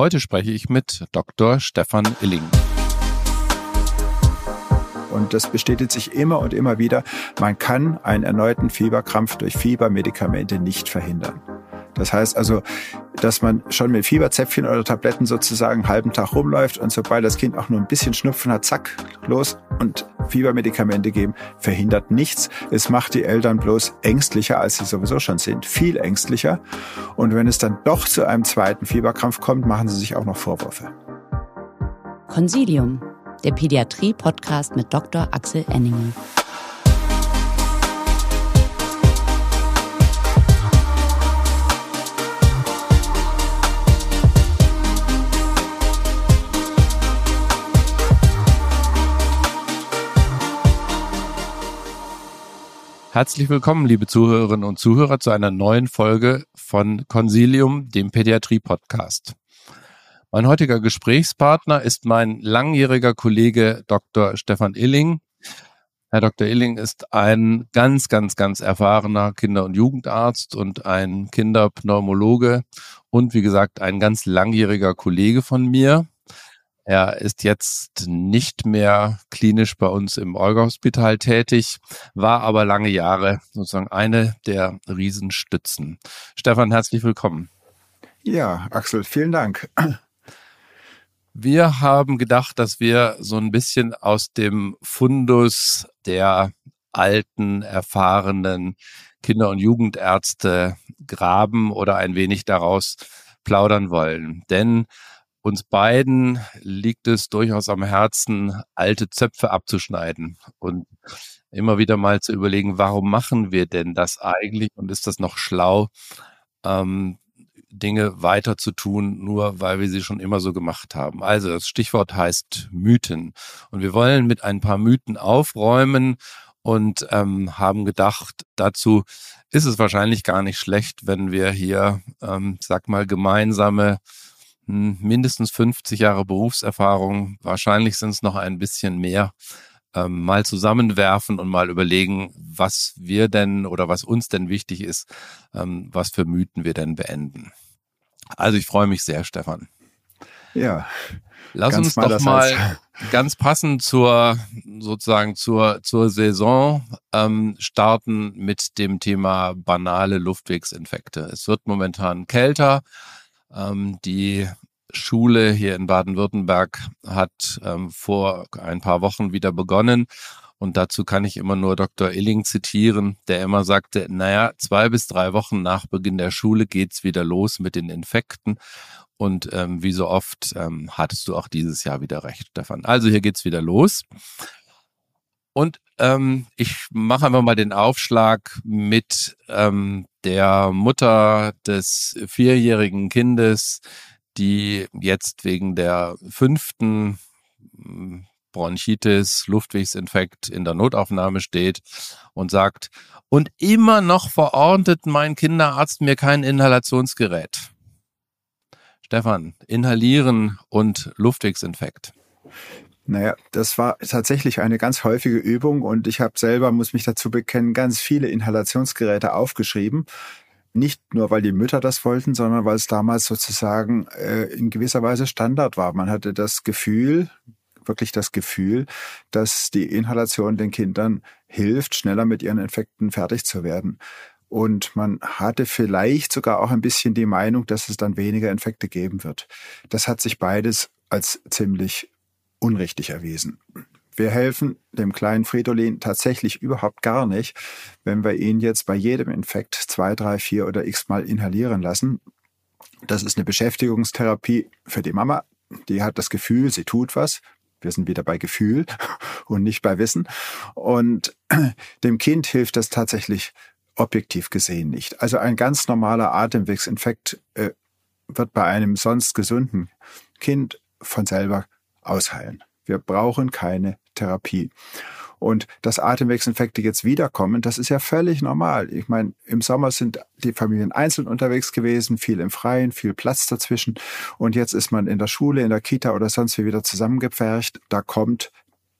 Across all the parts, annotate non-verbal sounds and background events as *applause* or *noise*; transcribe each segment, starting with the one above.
Heute spreche ich mit Dr. Stefan Illing. Und das bestätigt sich immer und immer wieder. Man kann einen erneuten Fieberkrampf durch Fiebermedikamente nicht verhindern. Das heißt also, dass man schon mit Fieberzäpfchen oder Tabletten sozusagen einen halben Tag rumläuft und sobald das Kind auch nur ein bisschen Schnupfen hat, zack, los und Fiebermedikamente geben, verhindert nichts. Es macht die Eltern bloß ängstlicher, als sie sowieso schon sind, viel ängstlicher. Und wenn es dann doch zu einem zweiten Fieberkrampf kommt, machen sie sich auch noch Vorwürfe. Consilium, der Pädiatrie-Podcast mit Dr. Axel Enninger. Herzlich willkommen, liebe Zuhörerinnen und Zuhörer, zu einer neuen Folge von Consilium, dem Pädiatrie-Podcast. Mein heutiger Gesprächspartner ist mein langjähriger Kollege Dr. Stefan Illing. Herr Dr. Illing ist ein ganz, ganz, ganz erfahrener Kinder- und Jugendarzt und ein Kinderpneumologe und wie gesagt ein ganz langjähriger Kollege von mir. Er ist jetzt nicht mehr klinisch bei uns im Olga-Hospital tätig, war aber lange Jahre sozusagen eine der Riesenstützen. Stefan, herzlich willkommen. Ja, Axel, vielen Dank. Wir haben gedacht, dass wir so ein bisschen aus dem Fundus der alten, erfahrenen Kinder- und Jugendärzte graben oder ein wenig daraus plaudern wollen. Denn uns beiden liegt es durchaus am Herzen, alte Zöpfe abzuschneiden und immer wieder mal zu überlegen, warum machen wir denn das eigentlich und ist das noch schlau, ähm, Dinge weiter zu tun, nur weil wir sie schon immer so gemacht haben. Also das Stichwort heißt Mythen. Und wir wollen mit ein paar Mythen aufräumen und ähm, haben gedacht, dazu ist es wahrscheinlich gar nicht schlecht, wenn wir hier, ähm, sag mal, gemeinsame mindestens 50 Jahre Berufserfahrung, wahrscheinlich sind es noch ein bisschen mehr, ähm, mal zusammenwerfen und mal überlegen, was wir denn oder was uns denn wichtig ist, ähm, was für Mythen wir denn beenden. Also ich freue mich sehr, Stefan. Ja. Lass uns doch mal *laughs* ganz passend zur sozusagen zur zur Saison ähm, starten mit dem Thema banale Luftwegsinfekte. Es wird momentan kälter. Ähm, die Schule hier in Baden-Württemberg hat ähm, vor ein paar Wochen wieder begonnen. Und dazu kann ich immer nur Dr. Illing zitieren, der immer sagte, naja, zwei bis drei Wochen nach Beginn der Schule geht's wieder los mit den Infekten. Und ähm, wie so oft ähm, hattest du auch dieses Jahr wieder recht, Stefan. Also hier geht's wieder los. Und ähm, ich mache einfach mal den Aufschlag mit ähm, der Mutter des vierjährigen Kindes, die jetzt wegen der fünften hm, Bronchitis, Luftwegsinfekt in der Notaufnahme steht und sagt, und immer noch verordnet mein Kinderarzt mir kein Inhalationsgerät. Stefan, inhalieren und Luftwegsinfekt. Naja, das war tatsächlich eine ganz häufige Übung und ich habe selber, muss mich dazu bekennen, ganz viele Inhalationsgeräte aufgeschrieben. Nicht nur, weil die Mütter das wollten, sondern weil es damals sozusagen äh, in gewisser Weise Standard war. Man hatte das Gefühl, wirklich das Gefühl, dass die Inhalation den Kindern hilft, schneller mit ihren Infekten fertig zu werden. Und man hatte vielleicht sogar auch ein bisschen die Meinung, dass es dann weniger Infekte geben wird. Das hat sich beides als ziemlich unrichtig erwiesen. Wir helfen dem kleinen Fridolin tatsächlich überhaupt gar nicht, wenn wir ihn jetzt bei jedem Infekt zwei, drei, vier oder x Mal inhalieren lassen. Das ist eine Beschäftigungstherapie für die Mama. Die hat das Gefühl, sie tut was. Wir sind wieder bei Gefühl *laughs* und nicht bei Wissen. Und *clears throat* dem Kind hilft das tatsächlich objektiv gesehen nicht. Also ein ganz normaler Atemwegsinfekt äh, wird bei einem sonst gesunden Kind von selber ausheilen. Wir brauchen keine Therapie. Und dass Atemwegsinfekte jetzt wiederkommen, das ist ja völlig normal. Ich meine, im Sommer sind die Familien einzeln unterwegs gewesen, viel im Freien, viel Platz dazwischen. Und jetzt ist man in der Schule, in der Kita oder sonst wie wieder zusammengepfercht. Da kommt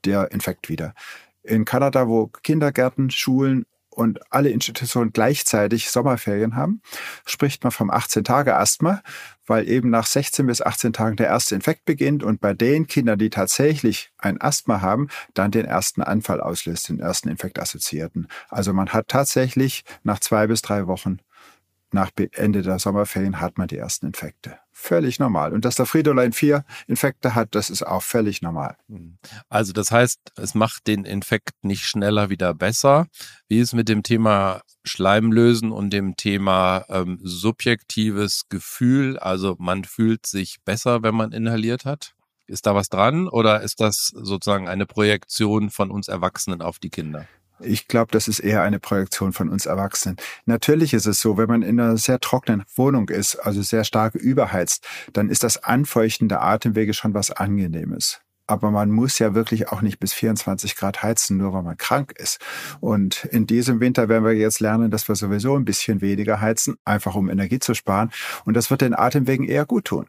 der Infekt wieder. In Kanada, wo Kindergärten, Schulen und alle Institutionen gleichzeitig Sommerferien haben, spricht man vom 18-Tage-Asthma, weil eben nach 16 bis 18 Tagen der erste Infekt beginnt und bei den Kindern, die tatsächlich ein Asthma haben, dann den ersten Anfall auslöst, den ersten Infektassoziierten. Also man hat tatsächlich nach zwei bis drei Wochen nach Ende der Sommerferien hat man die ersten Infekte. Völlig normal. Und dass der Fridolin 4 Infekte hat, das ist auch völlig normal. Hm. Also das heißt, es macht den Infekt nicht schneller wieder besser. Wie ist mit dem Thema Schleimlösen und dem Thema ähm, subjektives Gefühl? Also man fühlt sich besser, wenn man inhaliert hat? Ist da was dran oder ist das sozusagen eine Projektion von uns Erwachsenen auf die Kinder? Ich glaube, das ist eher eine Projektion von uns Erwachsenen. Natürlich ist es so, wenn man in einer sehr trockenen Wohnung ist, also sehr stark überheizt, dann ist das Anfeuchten der Atemwege schon was Angenehmes. Aber man muss ja wirklich auch nicht bis 24 Grad heizen, nur weil man krank ist. Und in diesem Winter werden wir jetzt lernen, dass wir sowieso ein bisschen weniger heizen, einfach um Energie zu sparen. Und das wird den Atemwegen eher gut tun.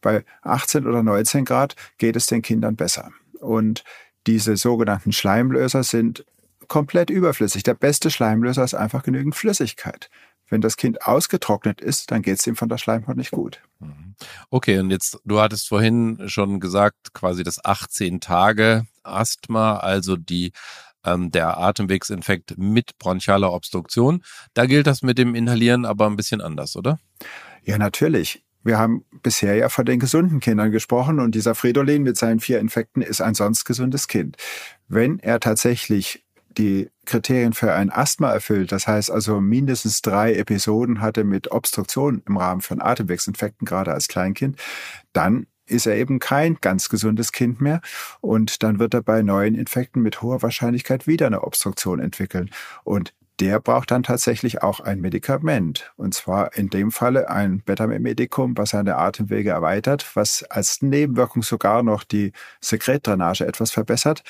Bei 18 oder 19 Grad geht es den Kindern besser. Und diese sogenannten Schleimlöser sind komplett überflüssig. Der beste Schleimlöser ist einfach genügend Flüssigkeit. Wenn das Kind ausgetrocknet ist, dann geht es ihm von der Schleimhaut nicht gut. Mhm. Okay, und jetzt, du hattest vorhin schon gesagt, quasi das 18 Tage Asthma, also die ähm, der Atemwegsinfekt mit bronchialer Obstruktion. Da gilt das mit dem Inhalieren aber ein bisschen anders, oder? Ja, natürlich. Wir haben bisher ja von den gesunden Kindern gesprochen und dieser Fridolin mit seinen vier Infekten ist ein sonst gesundes Kind. Wenn er tatsächlich die Kriterien für ein Asthma erfüllt, das heißt also mindestens drei Episoden hatte mit Obstruktion im Rahmen von Atemwegsinfekten, gerade als Kleinkind, dann ist er eben kein ganz gesundes Kind mehr und dann wird er bei neuen Infekten mit hoher Wahrscheinlichkeit wieder eine Obstruktion entwickeln. Und der braucht dann tatsächlich auch ein Medikament. Und zwar in dem Falle ein Betamimetikum, was seine Atemwege erweitert, was als Nebenwirkung sogar noch die Sekretdrainage etwas verbessert.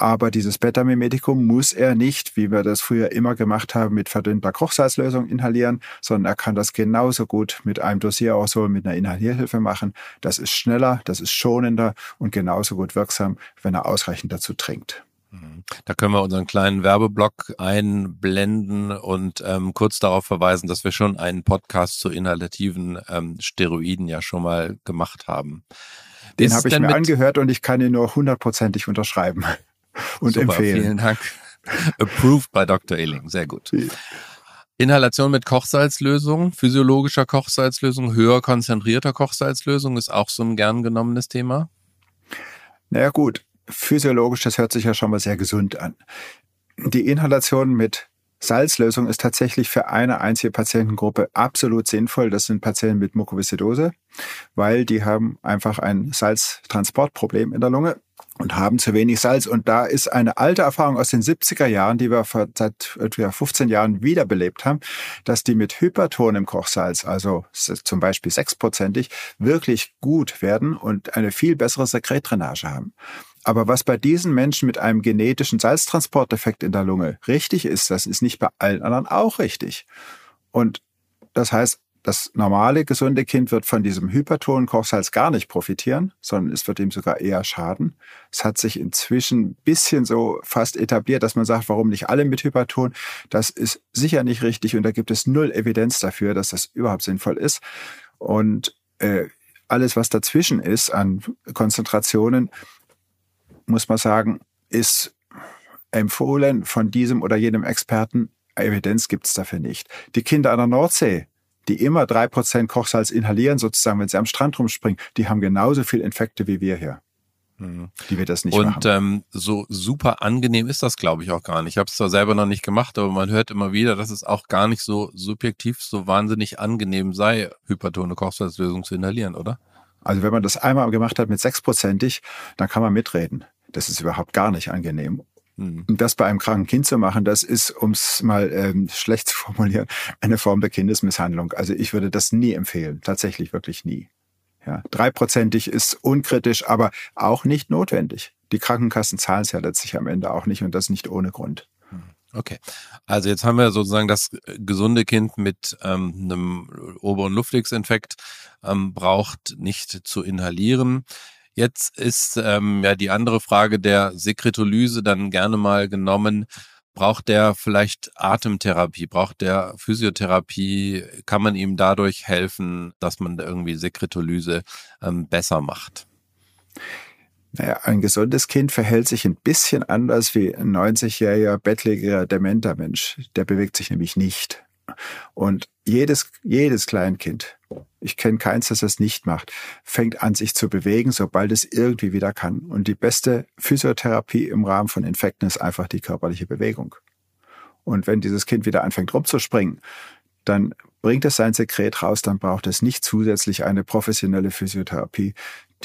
Aber dieses Betamimetikum muss er nicht, wie wir das früher immer gemacht haben, mit verdünnter Kochsalzlösung inhalieren, sondern er kann das genauso gut mit einem Dossieraerosol, mit einer Inhalierhilfe machen. Das ist schneller, das ist schonender und genauso gut wirksam, wenn er ausreichend dazu trinkt. Mhm. Da können wir unseren kleinen Werbeblock einblenden und ähm, kurz darauf verweisen, dass wir schon einen Podcast zu inhalativen ähm, Steroiden ja schon mal gemacht haben. Den habe ich mir angehört und ich kann ihn nur hundertprozentig unterschreiben und Super, empfehlen. Vielen Dank. Approved by Dr. Illing. Sehr gut. Inhalation mit Kochsalzlösung, physiologischer Kochsalzlösung, höher konzentrierter Kochsalzlösung ist auch so ein gern genommenes Thema. Naja gut, physiologisch, das hört sich ja schon mal sehr gesund an. Die Inhalation mit Salzlösung ist tatsächlich für eine einzige Patientengruppe absolut sinnvoll. Das sind Patienten mit Mukoviszidose, weil die haben einfach ein Salztransportproblem in der Lunge und haben zu wenig Salz. Und da ist eine alte Erfahrung aus den 70er Jahren, die wir seit etwa 15 Jahren wiederbelebt haben, dass die mit hypertonem Kochsalz, also zum Beispiel sechsprozentig, wirklich gut werden und eine viel bessere Sekretdrainage haben. Aber was bei diesen Menschen mit einem genetischen Salztransporteffekt in der Lunge richtig ist, das ist nicht bei allen anderen auch richtig. Und das heißt, das normale, gesunde Kind wird von diesem hypertonen Kochsalz gar nicht profitieren, sondern es wird ihm sogar eher schaden. Es hat sich inzwischen ein bisschen so fast etabliert, dass man sagt, warum nicht alle mit Hyperton? Das ist sicher nicht richtig und da gibt es null Evidenz dafür, dass das überhaupt sinnvoll ist. Und äh, alles, was dazwischen ist an Konzentrationen, muss man sagen, ist empfohlen von diesem oder jenem Experten. Evidenz gibt es dafür nicht. Die Kinder an der Nordsee, die immer drei Prozent Kochsalz inhalieren, sozusagen, wenn sie am Strand rumspringen, die haben genauso viel Infekte wie wir hier. Mhm. Die wir das nicht. Und ähm, so super angenehm ist das, glaube ich, auch gar nicht. Ich habe es zwar selber noch nicht gemacht, aber man hört immer wieder, dass es auch gar nicht so subjektiv so wahnsinnig angenehm sei, hypertone Kochsalzlösung zu inhalieren, oder? Also wenn man das einmal gemacht hat mit sechsprozentig, dann kann man mitreden. Das ist überhaupt gar nicht angenehm. Mhm. Das bei einem kranken Kind zu machen, das ist, um es mal ähm, schlecht *laughs* zu formulieren, eine Form der Kindesmisshandlung. Also ich würde das nie empfehlen, tatsächlich wirklich nie. Ja, dreiprozentig ist unkritisch, aber auch nicht notwendig. Die Krankenkassen zahlen es ja letztlich am Ende auch nicht und das nicht ohne Grund. Hm. Okay, also jetzt haben wir sozusagen das gesunde Kind mit ähm, einem oberen Luftwegsinfekt ähm, braucht nicht zu inhalieren. Jetzt ist ähm, ja die andere Frage der Sekretolyse dann gerne mal genommen Braucht der vielleicht Atemtherapie? Braucht der Physiotherapie? Kann man ihm dadurch helfen, dass man irgendwie Sekretolyse ähm, besser macht? Naja, ein gesundes Kind verhält sich ein bisschen anders wie ein 90-jähriger, bettlägerer, dementer Mensch. Der bewegt sich nämlich nicht. Und jedes, jedes Kleinkind, ich kenne keins, das das nicht macht, fängt an, sich zu bewegen, sobald es irgendwie wieder kann. Und die beste Physiotherapie im Rahmen von Infekten ist einfach die körperliche Bewegung. Und wenn dieses Kind wieder anfängt rumzuspringen, dann bringt es sein Sekret raus, dann braucht es nicht zusätzlich eine professionelle Physiotherapie,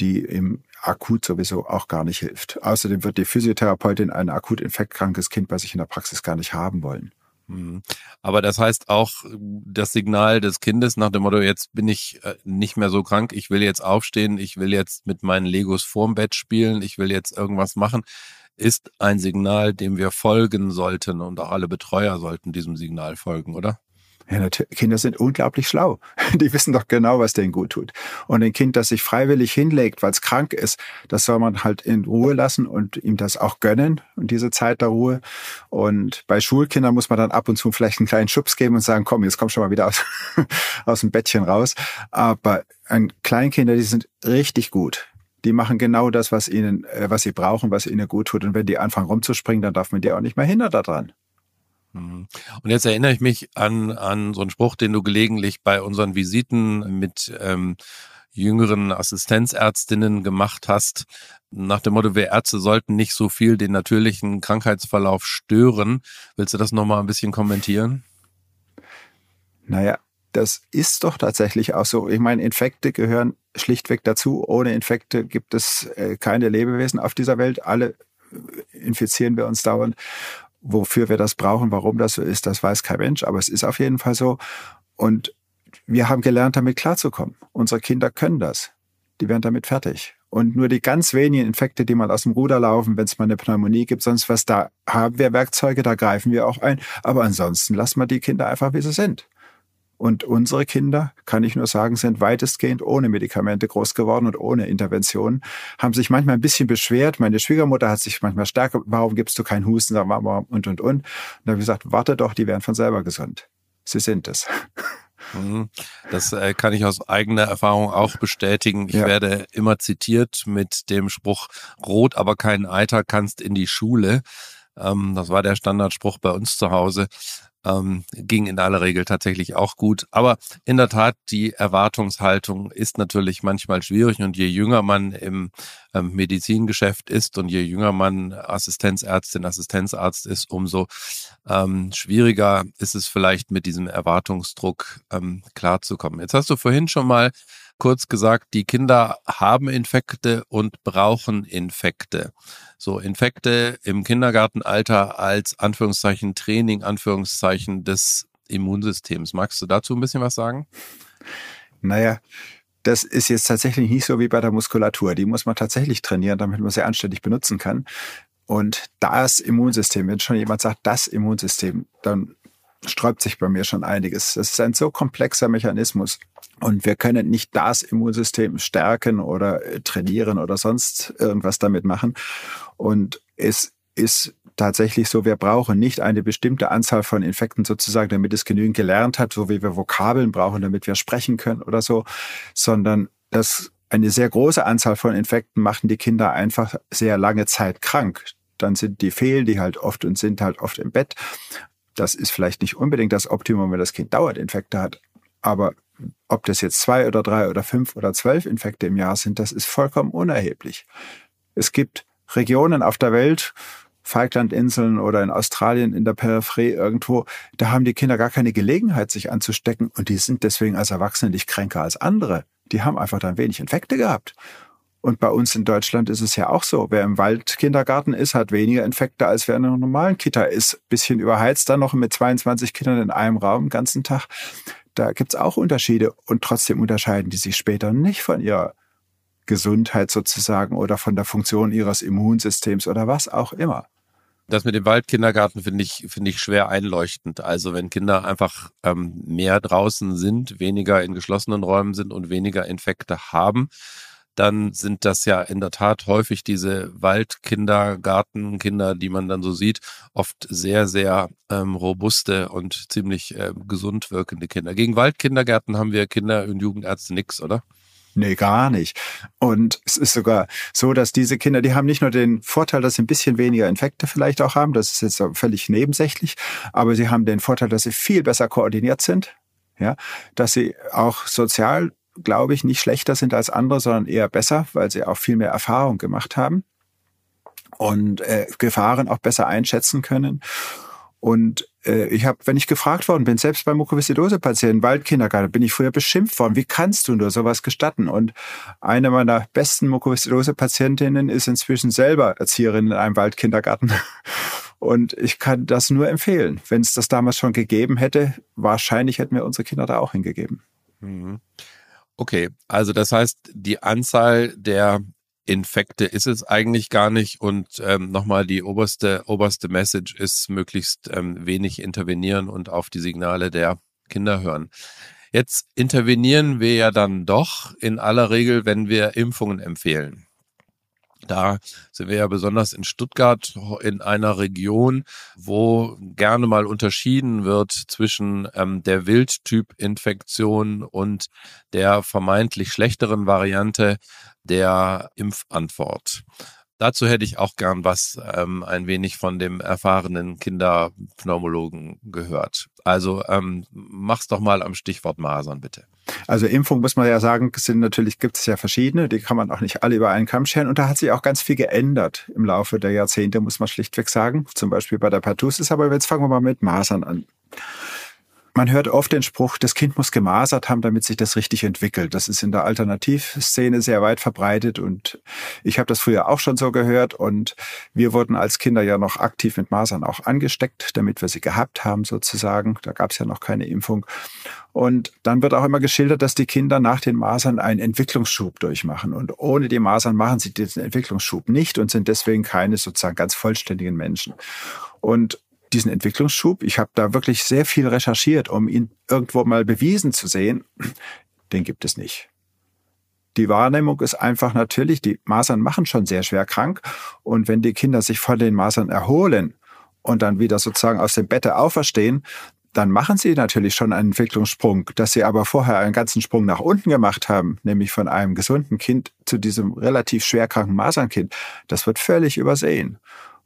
die im akut sowieso auch gar nicht hilft. Außerdem wird die Physiotherapeutin ein akut infektkrankes Kind bei sich in der Praxis gar nicht haben wollen. Mhm. Aber das heißt auch das Signal des Kindes nach dem Motto, jetzt bin ich äh, nicht mehr so krank, ich will jetzt aufstehen, ich will jetzt mit meinen Legos vorm Bett spielen, ich will jetzt irgendwas machen, ist ein Signal, dem wir folgen sollten und auch alle Betreuer sollten diesem Signal folgen, oder? Ja, natürlich. Kinder sind unglaublich schlau. *laughs* Die wissen doch genau, was denen gut tut. Und ein Kind, das sich freiwillig hinlegt, weil es krank ist, das soll man halt in Ruhe lassen und ihm das auch gönnen und diese Zeit der Ruhe. Und bei Schulkindern muss man dann ab und zu vielleicht einen kleinen Schubs geben und sagen, komm, jetzt komm schon mal wieder aus, *laughs* aus dem Bettchen raus. Aber ein Kleinkinder, die sind richtig gut. Die machen genau das, was ihnen, äh, was sie brauchen, was ihnen gut tut. Und wenn die anfangen rumzuspringen, dann darf man die auch nicht mehr hindern daran. Mhm. Und jetzt erinnere ich mich an, an so einen Spruch, den du gelegentlich bei unseren Visiten mit ähm, jüngeren Assistenzärztinnen gemacht hast, nach dem Motto, wir Ärzte sollten nicht so viel den natürlichen Krankheitsverlauf stören. Willst du das nochmal ein bisschen kommentieren? Naja, das ist doch tatsächlich auch so. Ich meine, Infekte gehören schlichtweg dazu. Ohne Infekte gibt es äh, keine Lebewesen auf dieser Welt. Alle infizieren wir uns dauernd. Wofür wir das brauchen, warum das so ist, das weiß kein Mensch, aber es ist auf jeden Fall so. Und wir haben gelernt, damit klarzukommen. Unsere Kinder können das. Die werden damit fertig. Und nur die ganz wenigen Infekte, die mal aus dem Ruder laufen, wenn es mal eine Pneumonie gibt, sonst was, da haben wir Werkzeuge, da greifen wir auch ein. Aber ansonsten lassen wir die Kinder einfach, wie sie sind. Und unsere Kinder, kann ich nur sagen, sind weitestgehend ohne Medikamente groß geworden und ohne Intervention, haben sich manchmal ein bisschen beschwert. Meine Schwiegermutter hat sich manchmal stärker, warum gibst du keinen Husten, und und und. Und da habe ich gesagt, warte doch, die werden von selber gesund. Sie sind es. Mhm. Das äh, kann ich aus eigener Erfahrung auch bestätigen. Ich ja. werde immer zitiert mit dem Spruch, rot aber kein Eiter kannst in die Schule. Ähm, das war der Standardspruch bei uns zu Hause ähm, ging in aller Regel tatsächlich auch gut. Aber in der Tat, die Erwartungshaltung ist natürlich manchmal schwierig und je jünger man im ähm, Medizingeschäft ist und je jünger man Assistenzärztin, Assistenzarzt ist, umso ähm, schwieriger ist es vielleicht mit diesem Erwartungsdruck ähm, klarzukommen. Jetzt hast du vorhin schon mal kurz gesagt, die Kinder haben Infekte und brauchen Infekte. So Infekte im Kindergartenalter als Anführungszeichen Training, Anführungszeichen des Immunsystems. Magst du dazu ein bisschen was sagen? Naja, das ist jetzt tatsächlich nicht so wie bei der Muskulatur. Die muss man tatsächlich trainieren, damit man sie anständig benutzen kann. Und das Immunsystem, wenn schon jemand sagt, das Immunsystem, dann sträubt sich bei mir schon einiges. Das ist ein so komplexer Mechanismus. Und wir können nicht das Immunsystem stärken oder äh, trainieren oder sonst irgendwas damit machen. Und es ist tatsächlich so, wir brauchen nicht eine bestimmte Anzahl von Infekten sozusagen, damit es genügend gelernt hat, so wie wir Vokabeln brauchen, damit wir sprechen können oder so, sondern das eine sehr große Anzahl von Infekten machen die Kinder einfach sehr lange Zeit krank. Dann sind die fehlen die halt oft und sind halt oft im Bett. Das ist vielleicht nicht unbedingt das Optimum, wenn das Kind Dauerinfekte hat. Aber ob das jetzt zwei oder drei oder fünf oder zwölf Infekte im Jahr sind, das ist vollkommen unerheblich. Es gibt Regionen auf der Welt, Falklandinseln oder in Australien in der Peripherie irgendwo, da haben die Kinder gar keine Gelegenheit, sich anzustecken und die sind deswegen als Erwachsene nicht kränker als andere. Die haben einfach dann wenig Infekte gehabt. Und bei uns in Deutschland ist es ja auch so. Wer im Waldkindergarten ist, hat weniger Infekte, als wer in einer normalen Kita ist. Bisschen überheizt dann noch mit 22 Kindern in einem Raum den ganzen Tag. Da gibt's auch Unterschiede. Und trotzdem unterscheiden die sich später nicht von ihrer Gesundheit sozusagen oder von der Funktion ihres Immunsystems oder was auch immer. Das mit dem Waldkindergarten finde ich, finde ich schwer einleuchtend. Also wenn Kinder einfach ähm, mehr draußen sind, weniger in geschlossenen Räumen sind und weniger Infekte haben, dann sind das ja in der Tat häufig diese Waldkindergartenkinder, die man dann so sieht, oft sehr, sehr ähm, robuste und ziemlich äh, gesund wirkende Kinder. Gegen Waldkindergärten haben wir Kinder- und Jugendärzte nix, oder? Nee, gar nicht. Und es ist sogar so, dass diese Kinder, die haben nicht nur den Vorteil, dass sie ein bisschen weniger Infekte vielleicht auch haben, das ist jetzt völlig nebensächlich, aber sie haben den Vorteil, dass sie viel besser koordiniert sind, ja, dass sie auch sozial, glaube ich, nicht schlechter sind als andere, sondern eher besser, weil sie auch viel mehr Erfahrung gemacht haben und äh, Gefahren auch besser einschätzen können. Und äh, ich habe, wenn ich gefragt worden bin, selbst bei Mukoviszidose-Patienten, Waldkindergarten, bin ich früher beschimpft worden. Wie kannst du nur sowas gestatten? Und eine meiner besten Mukoviszidose-Patientinnen ist inzwischen selber Erzieherin in einem Waldkindergarten. *laughs* Und ich kann das nur empfehlen. Wenn es das damals schon gegeben hätte, wahrscheinlich hätten wir unsere Kinder da auch hingegeben. Mhm. Okay, also das heißt, die Anzahl der Infekte ist es eigentlich gar nicht. Und ähm, nochmal die oberste, oberste Message ist möglichst ähm, wenig intervenieren und auf die Signale der Kinder hören. Jetzt intervenieren wir ja dann doch in aller Regel, wenn wir Impfungen empfehlen. Da sind wir ja besonders in Stuttgart in einer Region, wo gerne mal unterschieden wird zwischen ähm, der Wildtyp-Infektion und der vermeintlich schlechteren Variante der Impfantwort. Dazu hätte ich auch gern was ähm, ein wenig von dem erfahrenen Kinderpneumologen gehört. Also ähm, mach's doch mal am Stichwort Masern, bitte. Also Impfung muss man ja sagen, sind natürlich gibt es ja verschiedene, die kann man auch nicht alle über einen Kamm scheren und da hat sich auch ganz viel geändert im Laufe der Jahrzehnte, muss man schlichtweg sagen. Zum Beispiel bei der Pertussis, aber jetzt fangen wir mal mit Masern an. Man hört oft den Spruch, das Kind muss gemasert haben, damit sich das richtig entwickelt. Das ist in der Alternativszene sehr weit verbreitet und ich habe das früher auch schon so gehört und wir wurden als Kinder ja noch aktiv mit Masern auch angesteckt, damit wir sie gehabt haben sozusagen. Da gab es ja noch keine Impfung. Und dann wird auch immer geschildert, dass die Kinder nach den Masern einen Entwicklungsschub durchmachen. Und ohne die Masern machen sie diesen Entwicklungsschub nicht und sind deswegen keine sozusagen ganz vollständigen Menschen. Und diesen Entwicklungsschub, ich habe da wirklich sehr viel recherchiert, um ihn irgendwo mal bewiesen zu sehen, den gibt es nicht. Die Wahrnehmung ist einfach natürlich, die Masern machen schon sehr schwer krank. Und wenn die Kinder sich von den Masern erholen und dann wieder sozusagen aus dem Bette auferstehen, dann machen sie natürlich schon einen Entwicklungssprung. Dass sie aber vorher einen ganzen Sprung nach unten gemacht haben, nämlich von einem gesunden Kind zu diesem relativ schwerkranken Masernkind, das wird völlig übersehen.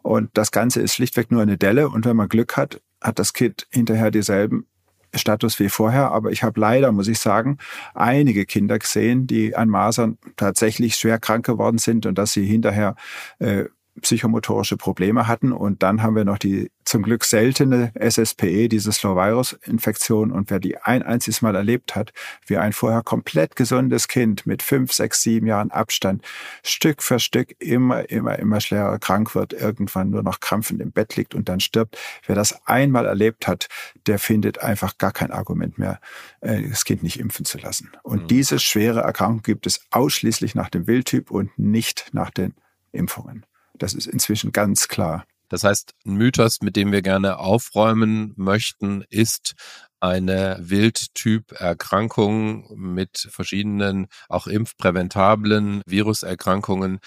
Und das Ganze ist schlichtweg nur eine Delle. Und wenn man Glück hat, hat das Kind hinterher dieselben Status wie vorher. Aber ich habe leider, muss ich sagen, einige Kinder gesehen, die an Masern tatsächlich schwer krank geworden sind und dass sie hinterher äh, psychomotorische Probleme hatten. Und dann haben wir noch die zum Glück seltene SSPE, diese Slow-Virus-Infektion. Und wer die ein einziges Mal erlebt hat, wie ein vorher komplett gesundes Kind mit fünf, sechs, sieben Jahren Abstand Stück für Stück immer, immer, immer schwerer krank wird, irgendwann nur noch krampfend im Bett liegt und dann stirbt. Wer das einmal erlebt hat, der findet einfach gar kein Argument mehr, äh, das Kind nicht impfen zu lassen. Und mhm. diese schwere Erkrankung gibt es ausschließlich nach dem Wildtyp und nicht nach den Impfungen. Das ist inzwischen ganz klar. Das heißt, ein Mythos, mit dem wir gerne aufräumen möchten, ist eine Wildtyp-Erkrankung mit verschiedenen, auch impfpräventablen Viruserkrankungen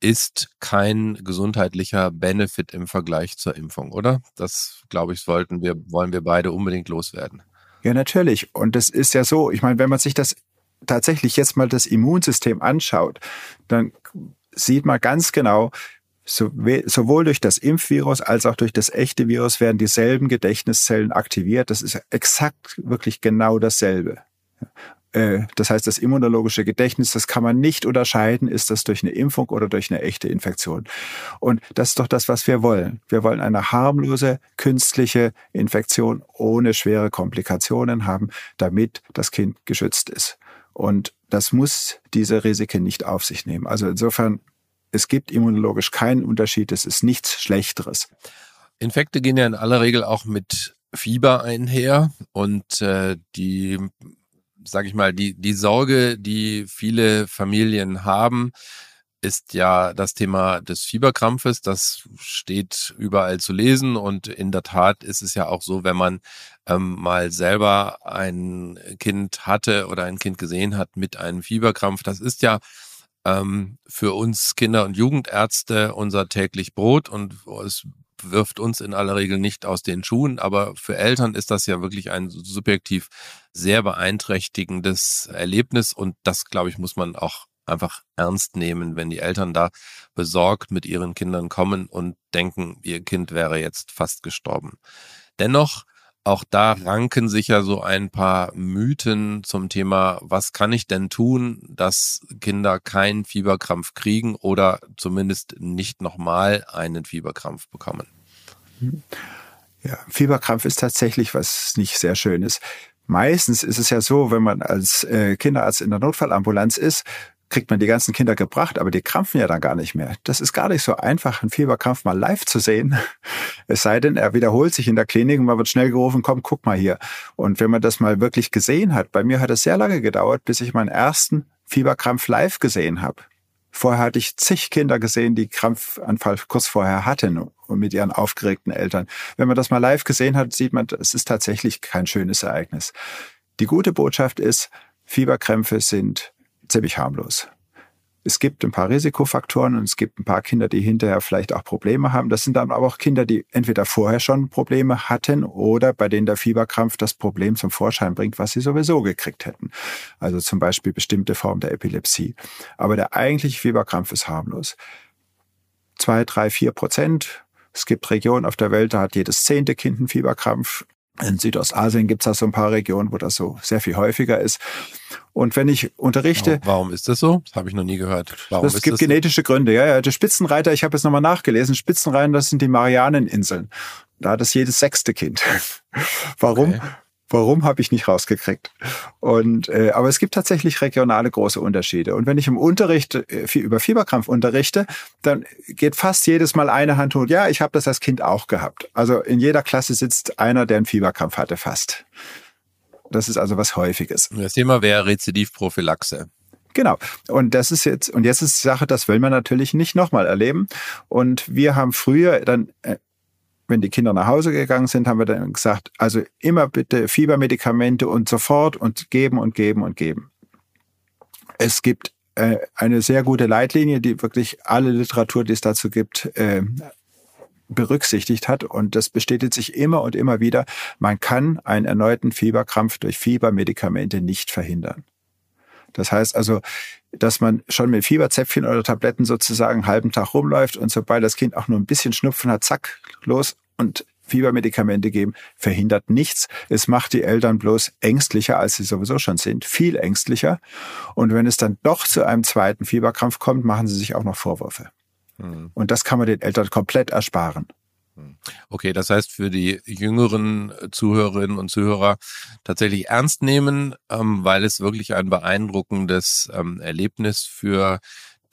ist kein gesundheitlicher Benefit im Vergleich zur Impfung, oder? Das, glaube ich, wollten wir, wollen wir beide unbedingt loswerden. Ja, natürlich. Und das ist ja so. Ich meine, wenn man sich das tatsächlich jetzt mal das Immunsystem anschaut, dann sieht man ganz genau, sowohl durch das Impfvirus als auch durch das echte Virus werden dieselben Gedächtniszellen aktiviert. Das ist exakt wirklich genau dasselbe. Äh, das heißt, das immunologische Gedächtnis, das kann man nicht unterscheiden, ist das durch eine Impfung oder durch eine echte Infektion. Und das ist doch das, was wir wollen. Wir wollen eine harmlose, künstliche Infektion ohne schwere Komplikationen haben, damit das Kind geschützt ist. Und das muss diese Risiken nicht auf sich nehmen. Also insofern es gibt immunologisch keinen Unterschied, es ist nichts Schlechteres. Infekte gehen ja in aller Regel auch mit Fieber einher und äh, die, sage ich mal, die, die Sorge, die viele Familien haben, ist ja das Thema des Fieberkrampfes. Das steht überall zu lesen und in der Tat ist es ja auch so, wenn man ähm, mal selber ein Kind hatte oder ein Kind gesehen hat mit einem Fieberkrampf, das ist ja ähm, für uns Kinder- und Jugendärzte unser täglich Brot und es wirft uns in aller Regel nicht aus den Schuhen, aber für Eltern ist das ja wirklich ein subjektiv sehr beeinträchtigendes Erlebnis und das, glaube ich, muss man auch einfach ernst nehmen, wenn die Eltern da besorgt mit ihren Kindern kommen und denken, ihr Kind wäre jetzt fast gestorben. Dennoch auch da ranken sich ja so ein paar Mythen zum Thema, was kann ich denn tun, dass Kinder keinen Fieberkrampf kriegen oder zumindest nicht nochmal einen Fieberkrampf bekommen. Ja, Fieberkrampf ist tatsächlich was nicht sehr Schönes. Meistens ist es ja so, wenn man als äh, Kinderarzt in der Notfallambulanz ist, kriegt man die ganzen Kinder gebracht, aber die krampfen ja dann gar nicht mehr. Das ist gar nicht so einfach, einen Fieberkrampf mal live zu sehen. *laughs* Es sei denn, er wiederholt sich in der Klinik und man wird schnell gerufen, komm, guck mal hier. Und wenn man das mal wirklich gesehen hat, bei mir hat es sehr lange gedauert, bis ich meinen ersten Fieberkrampf live gesehen habe. Vorher hatte ich zig Kinder gesehen, die Krampfanfall kurz vorher hatten und mit ihren aufgeregten Eltern. Wenn man das mal live gesehen hat, sieht man, es ist tatsächlich kein schönes Ereignis. Die gute Botschaft ist, Fieberkrämpfe sind ziemlich harmlos. Es gibt ein paar Risikofaktoren und es gibt ein paar Kinder, die hinterher vielleicht auch Probleme haben. Das sind dann aber auch Kinder, die entweder vorher schon Probleme hatten oder bei denen der Fieberkrampf das Problem zum Vorschein bringt, was sie sowieso gekriegt hätten. Also zum Beispiel bestimmte Formen der Epilepsie. Aber der eigentliche Fieberkrampf ist harmlos. Zwei, drei, vier Prozent. Es gibt Regionen auf der Welt, da hat jedes zehnte Kind einen Fieberkrampf. In Südostasien gibt es da so ein paar Regionen, wo das so sehr viel häufiger ist. Und wenn ich unterrichte. Warum ist das so? Das habe ich noch nie gehört. Warum es gibt das genetische so? Gründe. Ja, ja. Der Spitzenreiter, ich habe es nochmal nachgelesen, Spitzenreiter, das sind die Marianeninseln. Da hat es jedes sechste Kind. *laughs* Warum? Okay. Warum habe ich nicht rausgekriegt? Und äh, aber es gibt tatsächlich regionale große Unterschiede. Und wenn ich im Unterricht äh, über Fieberkrampf unterrichte, dann geht fast jedes Mal eine Hand hoch. Ja, ich habe das als Kind auch gehabt. Also in jeder Klasse sitzt einer, der einen Fieberkrampf hatte, fast. Das ist also was Häufiges. Das Thema wäre Rezidivprophylaxe. Genau. Und das ist jetzt, und jetzt ist die Sache, das will man natürlich nicht nochmal erleben. Und wir haben früher dann äh, wenn die Kinder nach Hause gegangen sind, haben wir dann gesagt, also immer bitte Fiebermedikamente und sofort und geben und geben und geben. Es gibt äh, eine sehr gute Leitlinie, die wirklich alle Literatur, die es dazu gibt, äh, berücksichtigt hat. Und das bestätigt sich immer und immer wieder. Man kann einen erneuten Fieberkrampf durch Fiebermedikamente nicht verhindern. Das heißt also, dass man schon mit Fieberzäpfchen oder Tabletten sozusagen einen halben Tag rumläuft und sobald das Kind auch nur ein bisschen Schnupfen hat, zack, los und Fiebermedikamente geben, verhindert nichts. Es macht die Eltern bloß ängstlicher, als sie sowieso schon sind, viel ängstlicher. Und wenn es dann doch zu einem zweiten Fieberkrampf kommt, machen sie sich auch noch Vorwürfe. Mhm. Und das kann man den Eltern komplett ersparen. Okay, das heißt für die jüngeren Zuhörerinnen und Zuhörer tatsächlich ernst nehmen, ähm, weil es wirklich ein beeindruckendes ähm, Erlebnis für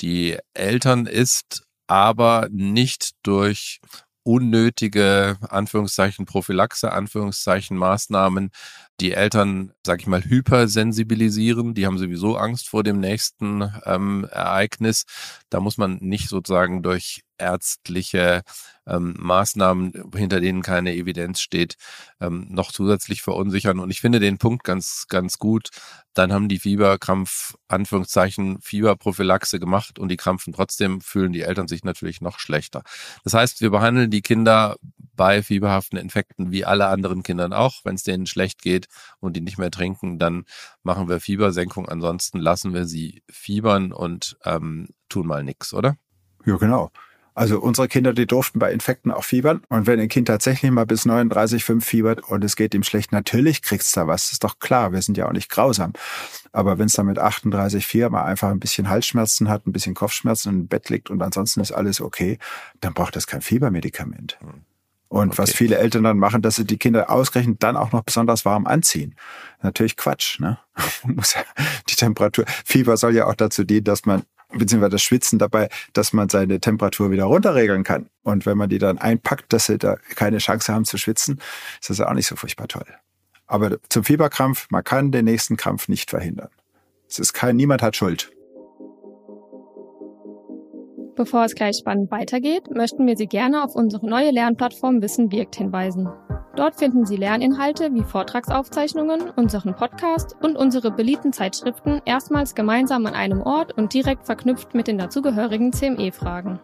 die Eltern ist, aber nicht durch unnötige Anführungszeichen Prophylaxe, Anführungszeichen Maßnahmen die Eltern, sag ich mal, hypersensibilisieren. Die haben sowieso Angst vor dem nächsten ähm, Ereignis. Da muss man nicht sozusagen durch ärztliche ähm, Maßnahmen, hinter denen keine Evidenz steht, ähm, noch zusätzlich verunsichern. Und ich finde den Punkt ganz, ganz gut. Dann haben die Fieberkrampf, Anführungszeichen, Fieberprophylaxe gemacht und die krampfen trotzdem, fühlen die Eltern sich natürlich noch schlechter. Das heißt, wir behandeln die Kinder bei fieberhaften Infekten wie alle anderen Kindern auch. Wenn es denen schlecht geht und die nicht mehr trinken, dann machen wir Fiebersenkung. Ansonsten lassen wir sie fiebern und ähm, tun mal nichts, oder? Ja, genau. Also unsere Kinder, die durften bei Infekten auch fiebern. Und wenn ein Kind tatsächlich mal bis 39,5 fiebert und es geht ihm schlecht, natürlich kriegt's da was. Das ist doch klar. Wir sind ja auch nicht grausam. Aber wenn es dann mit 38,4 mal einfach ein bisschen Halsschmerzen hat, ein bisschen Kopfschmerzen im Bett liegt und ansonsten ist alles okay, dann braucht das kein Fiebermedikament. Hm. Und okay. was viele Eltern dann machen, dass sie die Kinder ausgerechnet dann auch noch besonders warm anziehen. Natürlich Quatsch, ne? *laughs* die Temperatur. Fieber soll ja auch dazu dienen, dass man beziehungsweise das Schwitzen dabei, dass man seine Temperatur wieder runterregeln kann. Und wenn man die dann einpackt, dass sie da keine Chance haben zu schwitzen, ist das auch nicht so furchtbar toll. Aber zum Fieberkrampf, man kann den nächsten Krampf nicht verhindern. Es ist kein, niemand hat Schuld. Bevor es gleich spannend weitergeht, möchten wir Sie gerne auf unsere neue Lernplattform Wissen wirkt hinweisen. Dort finden Sie Lerninhalte wie Vortragsaufzeichnungen, unseren Podcast und unsere beliebten Zeitschriften erstmals gemeinsam an einem Ort und direkt verknüpft mit den dazugehörigen CME-Fragen.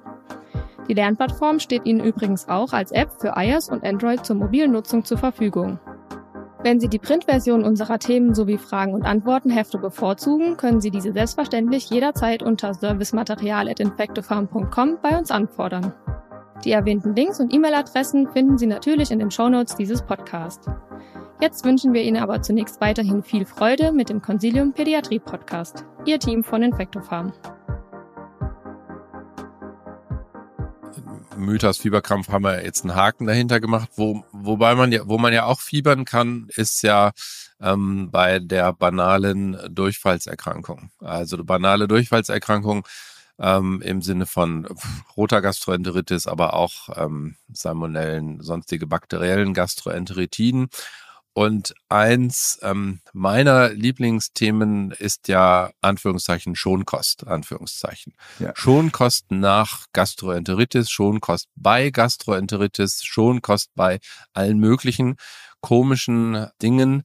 Die Lernplattform steht Ihnen übrigens auch als App für iOS und Android zur mobilen Nutzung zur Verfügung. Wenn Sie die Printversion unserer Themen sowie Fragen und Antwortenhefte bevorzugen, können Sie diese selbstverständlich jederzeit unter servicematerial.infectofarm.com bei uns anfordern. Die erwähnten Links und E-Mail-Adressen finden Sie natürlich in den Shownotes dieses Podcasts. Jetzt wünschen wir Ihnen aber zunächst weiterhin viel Freude mit dem Consilium Pädiatrie Podcast. Ihr Team von Infectofarm. Mythos Fieberkrampf haben wir jetzt einen Haken dahinter gemacht, wo, wobei man ja, wo man ja auch fiebern kann, ist ja ähm, bei der banalen Durchfallserkrankung. Also banale Durchfallserkrankung ähm, im Sinne von roter Gastroenteritis, aber auch ähm, Salmonellen, sonstige bakteriellen Gastroenteritiden. Und eins ähm, meiner Lieblingsthemen ist ja Anführungszeichen Schonkost, Anführungszeichen. Ja. Schonkost nach Gastroenteritis, Schonkost bei Gastroenteritis, Schonkost bei allen möglichen komischen Dingen.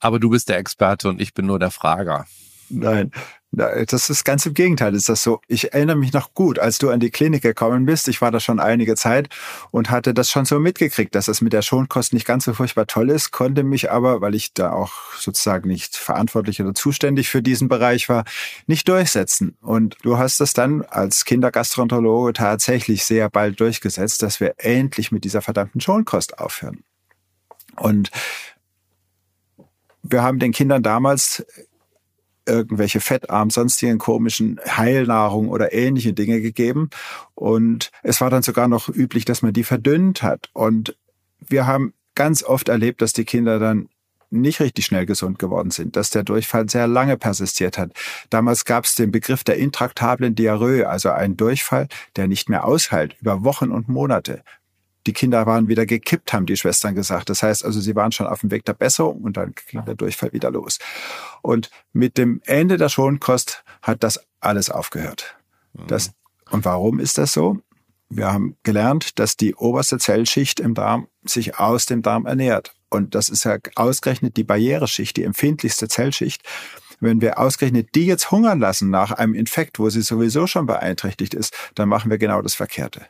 Aber du bist der Experte und ich bin nur der Frager. Nein, das ist ganz im Gegenteil, ist das so. Ich erinnere mich noch gut, als du an die Klinik gekommen bist. Ich war da schon einige Zeit und hatte das schon so mitgekriegt, dass es mit der Schonkost nicht ganz so furchtbar toll ist, konnte mich aber, weil ich da auch sozusagen nicht verantwortlich oder zuständig für diesen Bereich war, nicht durchsetzen. Und du hast das dann als Kindergastroenterologe tatsächlich sehr bald durchgesetzt, dass wir endlich mit dieser verdammten Schonkost aufhören. Und wir haben den Kindern damals irgendwelche fettarm, sonstigen komischen Heilnahrung oder ähnliche Dinge gegeben. Und es war dann sogar noch üblich, dass man die verdünnt hat. Und wir haben ganz oft erlebt, dass die Kinder dann nicht richtig schnell gesund geworden sind, dass der Durchfall sehr lange persistiert hat. Damals gab es den Begriff der intraktablen Diarrhoe, also ein Durchfall, der nicht mehr aushält, über Wochen und Monate die Kinder waren wieder gekippt, haben die Schwestern gesagt. Das heißt also, sie waren schon auf dem Weg der Besserung und dann ging der Durchfall wieder los. Und mit dem Ende der Schonkost hat das alles aufgehört. Mhm. Das, und warum ist das so? Wir haben gelernt, dass die oberste Zellschicht im Darm sich aus dem Darm ernährt. Und das ist ja ausgerechnet die Barriereschicht, die empfindlichste Zellschicht. Wenn wir ausgerechnet die jetzt hungern lassen nach einem Infekt, wo sie sowieso schon beeinträchtigt ist, dann machen wir genau das Verkehrte.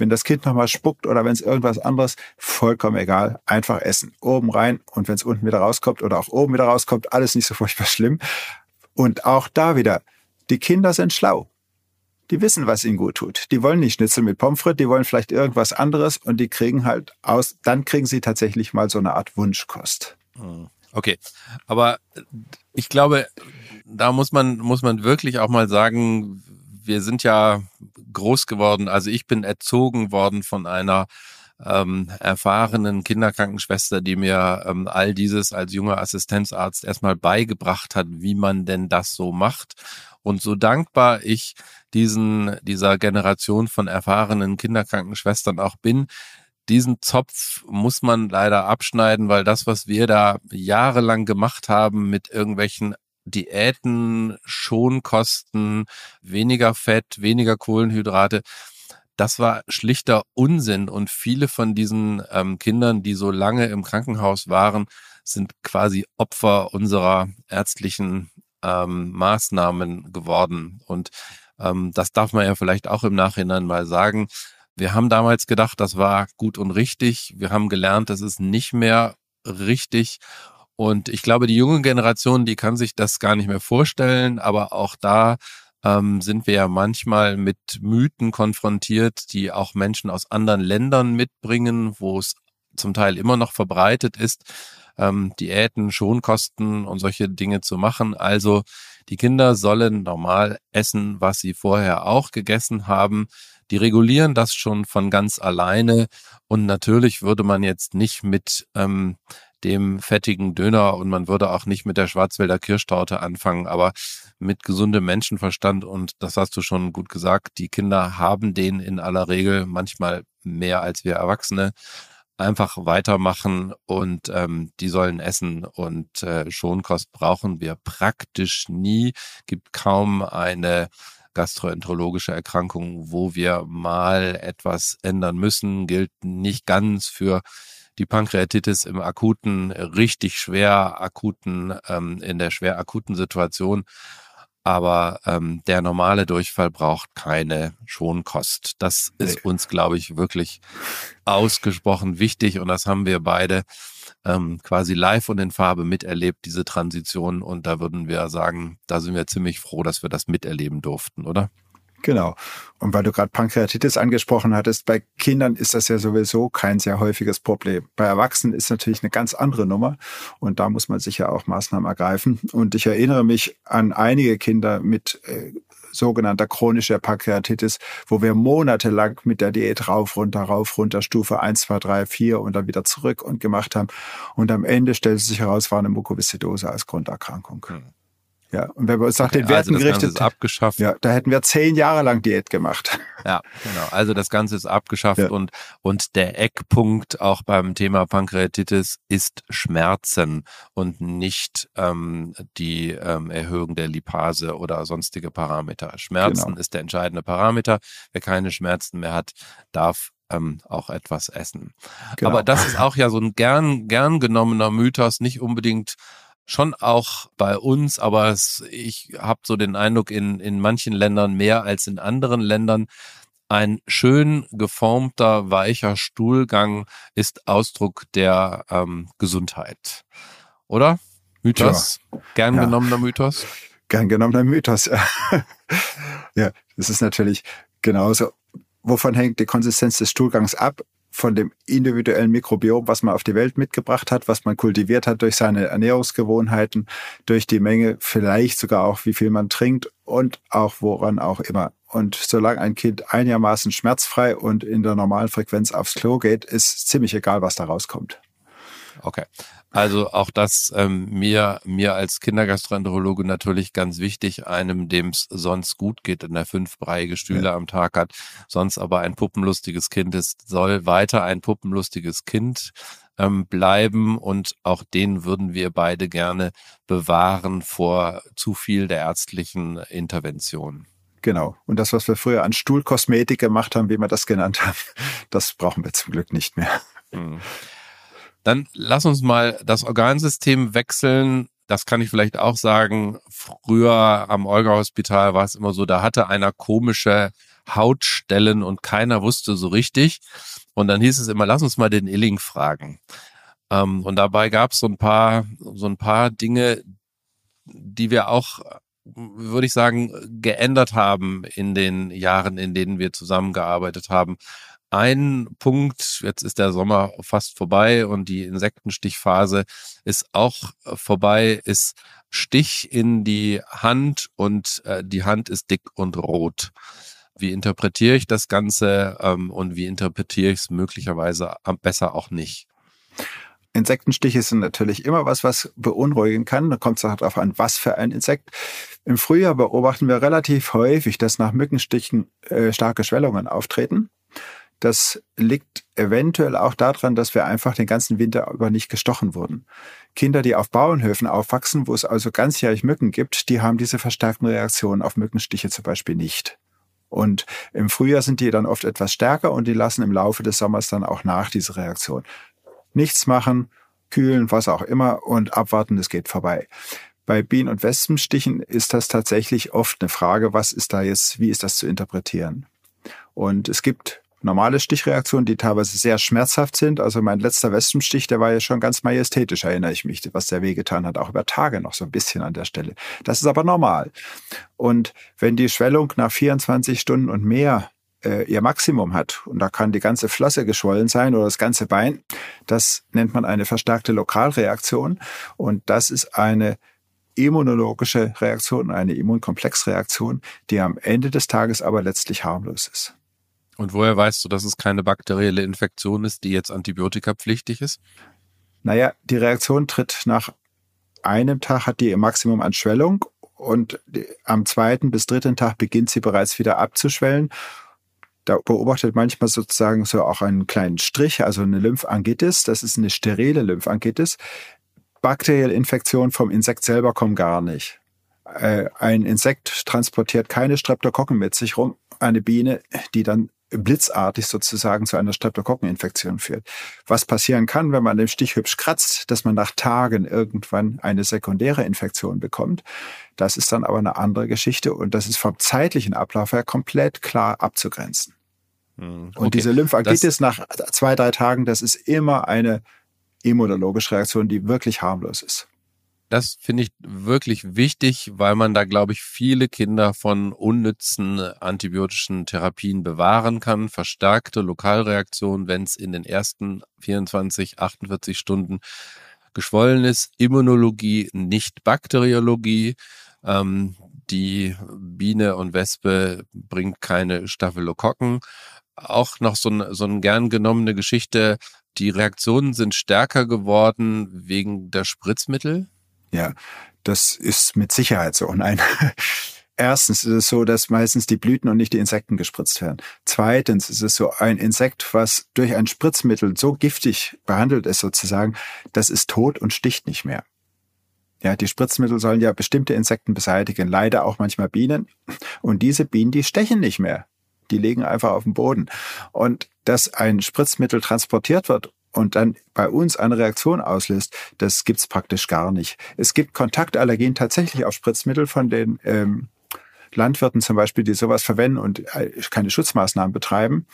Wenn das Kind nochmal spuckt oder wenn es irgendwas anderes, vollkommen egal, einfach essen. Oben rein und wenn es unten wieder rauskommt oder auch oben wieder rauskommt, alles nicht so *laughs* furchtbar schlimm. Und auch da wieder, die Kinder sind schlau. Die wissen, was ihnen gut tut. Die wollen nicht Schnitzel mit Pommes frites, die wollen vielleicht irgendwas anderes und die kriegen halt aus, dann kriegen sie tatsächlich mal so eine Art Wunschkost. Hm. Okay, aber ich glaube, da muss man, muss man wirklich auch mal sagen, wir sind ja groß geworden, also ich bin erzogen worden von einer ähm, erfahrenen Kinderkrankenschwester, die mir ähm, all dieses als junger Assistenzarzt erstmal beigebracht hat, wie man denn das so macht. Und so dankbar ich diesen, dieser Generation von erfahrenen Kinderkrankenschwestern auch bin, diesen Zopf muss man leider abschneiden, weil das, was wir da jahrelang gemacht haben mit irgendwelchen Diäten, Schonkosten, weniger Fett, weniger Kohlenhydrate. Das war schlichter Unsinn und viele von diesen ähm, Kindern, die so lange im Krankenhaus waren, sind quasi Opfer unserer ärztlichen ähm, Maßnahmen geworden. Und ähm, das darf man ja vielleicht auch im Nachhinein mal sagen. Wir haben damals gedacht, das war gut und richtig. Wir haben gelernt, das ist nicht mehr richtig. Und ich glaube, die junge Generation, die kann sich das gar nicht mehr vorstellen, aber auch da ähm, sind wir ja manchmal mit Mythen konfrontiert, die auch Menschen aus anderen Ländern mitbringen, wo es zum Teil immer noch verbreitet ist, ähm, Diäten, Schonkosten und solche Dinge zu machen. Also die Kinder sollen normal essen, was sie vorher auch gegessen haben. Die regulieren das schon von ganz alleine. Und natürlich würde man jetzt nicht mit ähm, dem fettigen Döner und man würde auch nicht mit der Schwarzwälder Kirschtorte anfangen, aber mit gesundem Menschenverstand und das hast du schon gut gesagt, die Kinder haben den in aller Regel manchmal mehr als wir Erwachsene einfach weitermachen und ähm, die sollen essen und äh, Schonkost brauchen wir praktisch nie. Gibt kaum eine gastroenterologische Erkrankung, wo wir mal etwas ändern müssen, gilt nicht ganz für die Pankreatitis im akuten, richtig schwer akuten, ähm, in der schwer akuten Situation. Aber ähm, der normale Durchfall braucht keine Schonkost. Das ist nee. uns, glaube ich, wirklich ausgesprochen wichtig und das haben wir beide ähm, quasi live und in Farbe miterlebt, diese Transition. Und da würden wir sagen, da sind wir ziemlich froh, dass wir das miterleben durften, oder? Genau. Und weil du gerade Pankreatitis angesprochen hattest, bei Kindern ist das ja sowieso kein sehr häufiges Problem. Bei Erwachsenen ist natürlich eine ganz andere Nummer und da muss man sicher auch Maßnahmen ergreifen. Und ich erinnere mich an einige Kinder mit äh, sogenannter chronischer Pankreatitis, wo wir monatelang mit der Diät rauf, runter, rauf, runter, Stufe 1, 2, 3, 4 und dann wieder zurück und gemacht haben. Und am Ende stellte sich heraus, war eine Mukoviszidose als Grunderkrankung. Hm. Ja, und wenn uns nach okay, den Werten also gerichtet, ist abgeschafft. Ja, da hätten wir zehn Jahre lang Diät gemacht. Ja, genau. Also das Ganze ist abgeschafft ja. und und der Eckpunkt auch beim Thema Pankreatitis ist Schmerzen und nicht ähm, die ähm, Erhöhung der Lipase oder sonstige Parameter. Schmerzen genau. ist der entscheidende Parameter. Wer keine Schmerzen mehr hat, darf ähm, auch etwas essen. Genau. Aber das ist auch ja so ein gern gern genommener Mythos, nicht unbedingt schon auch bei uns, aber es, ich habe so den Eindruck, in, in manchen Ländern mehr als in anderen Ländern, ein schön geformter, weicher Stuhlgang ist Ausdruck der ähm, Gesundheit. Oder? Mythos? Ja. Gern ja. genommener Mythos? Gern genommener Mythos. *laughs* ja, das ist natürlich genauso. Wovon hängt die Konsistenz des Stuhlgangs ab? Von dem individuellen Mikrobiom, was man auf die Welt mitgebracht hat, was man kultiviert hat durch seine Ernährungsgewohnheiten, durch die Menge, vielleicht sogar auch, wie viel man trinkt und auch woran auch immer. Und solange ein Kind einigermaßen schmerzfrei und in der normalen Frequenz aufs Klo geht, ist ziemlich egal, was da rauskommt. Okay. Also auch das ähm, mir, mir als Kindergastroenterologe natürlich ganz wichtig, einem, dem es sonst gut geht, in der fünf breiige Stühle ja. am Tag hat, sonst aber ein puppenlustiges Kind ist, soll weiter ein puppenlustiges Kind ähm, bleiben und auch den würden wir beide gerne bewahren vor zu viel der ärztlichen Intervention. Genau. Und das, was wir früher an Stuhlkosmetik gemacht haben, wie wir das genannt haben, *laughs* das brauchen wir zum Glück nicht mehr. Hm. Dann lass uns mal das Organsystem wechseln. Das kann ich vielleicht auch sagen. Früher am Olga-Hospital war es immer so, da hatte einer komische Hautstellen und keiner wusste so richtig. Und dann hieß es immer, lass uns mal den Illing fragen. Ähm, und dabei gab es so ein paar, so ein paar Dinge, die wir auch, würde ich sagen, geändert haben in den Jahren, in denen wir zusammengearbeitet haben. Ein Punkt, jetzt ist der Sommer fast vorbei und die Insektenstichphase ist auch vorbei, ist Stich in die Hand und äh, die Hand ist dick und rot. Wie interpretiere ich das Ganze ähm, und wie interpretiere ich es möglicherweise besser auch nicht? Insektenstiche sind natürlich immer was, was beunruhigen kann. Da kommt es auch darauf an, was für ein Insekt. Im Frühjahr beobachten wir relativ häufig, dass nach Mückenstichen äh, starke Schwellungen auftreten. Das liegt eventuell auch daran, dass wir einfach den ganzen Winter über nicht gestochen wurden. Kinder, die auf Bauernhöfen aufwachsen, wo es also ganzjährig Mücken gibt, die haben diese verstärkten Reaktionen auf Mückenstiche zum Beispiel nicht. Und im Frühjahr sind die dann oft etwas stärker und die lassen im Laufe des Sommers dann auch nach, diese Reaktion. Nichts machen, kühlen, was auch immer und abwarten, es geht vorbei. Bei Bienen- und Wespenstichen ist das tatsächlich oft eine Frage, was ist da jetzt, wie ist das zu interpretieren? Und es gibt normale Stichreaktionen, die teilweise sehr schmerzhaft sind. Also mein letzter Wespenstich, der war ja schon ganz majestätisch, erinnere ich mich, was der wehgetan hat, auch über Tage noch so ein bisschen an der Stelle. Das ist aber normal. Und wenn die Schwellung nach 24 Stunden und mehr äh, ihr Maximum hat, und da kann die ganze Flosse geschwollen sein oder das ganze Bein, das nennt man eine verstärkte Lokalreaktion. Und das ist eine immunologische Reaktion, eine Immunkomplexreaktion, die am Ende des Tages aber letztlich harmlos ist. Und woher weißt du, dass es keine bakterielle Infektion ist, die jetzt antibiotikapflichtig ist? Naja, die Reaktion tritt nach einem Tag, hat die ihr Maximum an Schwellung und am zweiten bis dritten Tag beginnt sie bereits wieder abzuschwellen. Da beobachtet manchmal sozusagen so auch einen kleinen Strich, also eine Lymphangitis. Das ist eine sterile Lymphangitis. Bakterielle Infektionen vom Insekt selber kommen gar nicht. Äh, ein Insekt transportiert keine Streptokokken mit sich rum. Eine Biene, die dann blitzartig sozusagen zu einer Streptokokkeninfektion führt. Was passieren kann, wenn man den Stich hübsch kratzt, dass man nach Tagen irgendwann eine sekundäre Infektion bekommt, das ist dann aber eine andere Geschichte und das ist vom zeitlichen Ablauf her komplett klar abzugrenzen. Hm, okay. Und diese Lymphangitis das nach zwei, drei Tagen, das ist immer eine immunologische Reaktion, die wirklich harmlos ist. Das finde ich wirklich wichtig, weil man da, glaube ich, viele Kinder von unnützen antibiotischen Therapien bewahren kann. Verstärkte Lokalreaktionen, wenn es in den ersten 24, 48 Stunden geschwollen ist. Immunologie, nicht Bakteriologie. Ähm, die Biene und Wespe bringt keine Staphylokokken. Auch noch so, ein, so eine gern genommene Geschichte. Die Reaktionen sind stärker geworden wegen der Spritzmittel. Ja, das ist mit Sicherheit so. Nein. *laughs* Erstens ist es so, dass meistens die Blüten und nicht die Insekten gespritzt werden. Zweitens ist es so, ein Insekt, was durch ein Spritzmittel so giftig behandelt ist sozusagen, das ist tot und sticht nicht mehr. Ja, die Spritzmittel sollen ja bestimmte Insekten beseitigen, leider auch manchmal Bienen. Und diese Bienen, die stechen nicht mehr. Die liegen einfach auf dem Boden. Und dass ein Spritzmittel transportiert wird und dann bei uns eine Reaktion auslöst, das gibt's praktisch gar nicht. Es gibt Kontaktallergien tatsächlich auf Spritzmittel von den ähm, Landwirten zum Beispiel, die sowas verwenden und äh, keine Schutzmaßnahmen betreiben.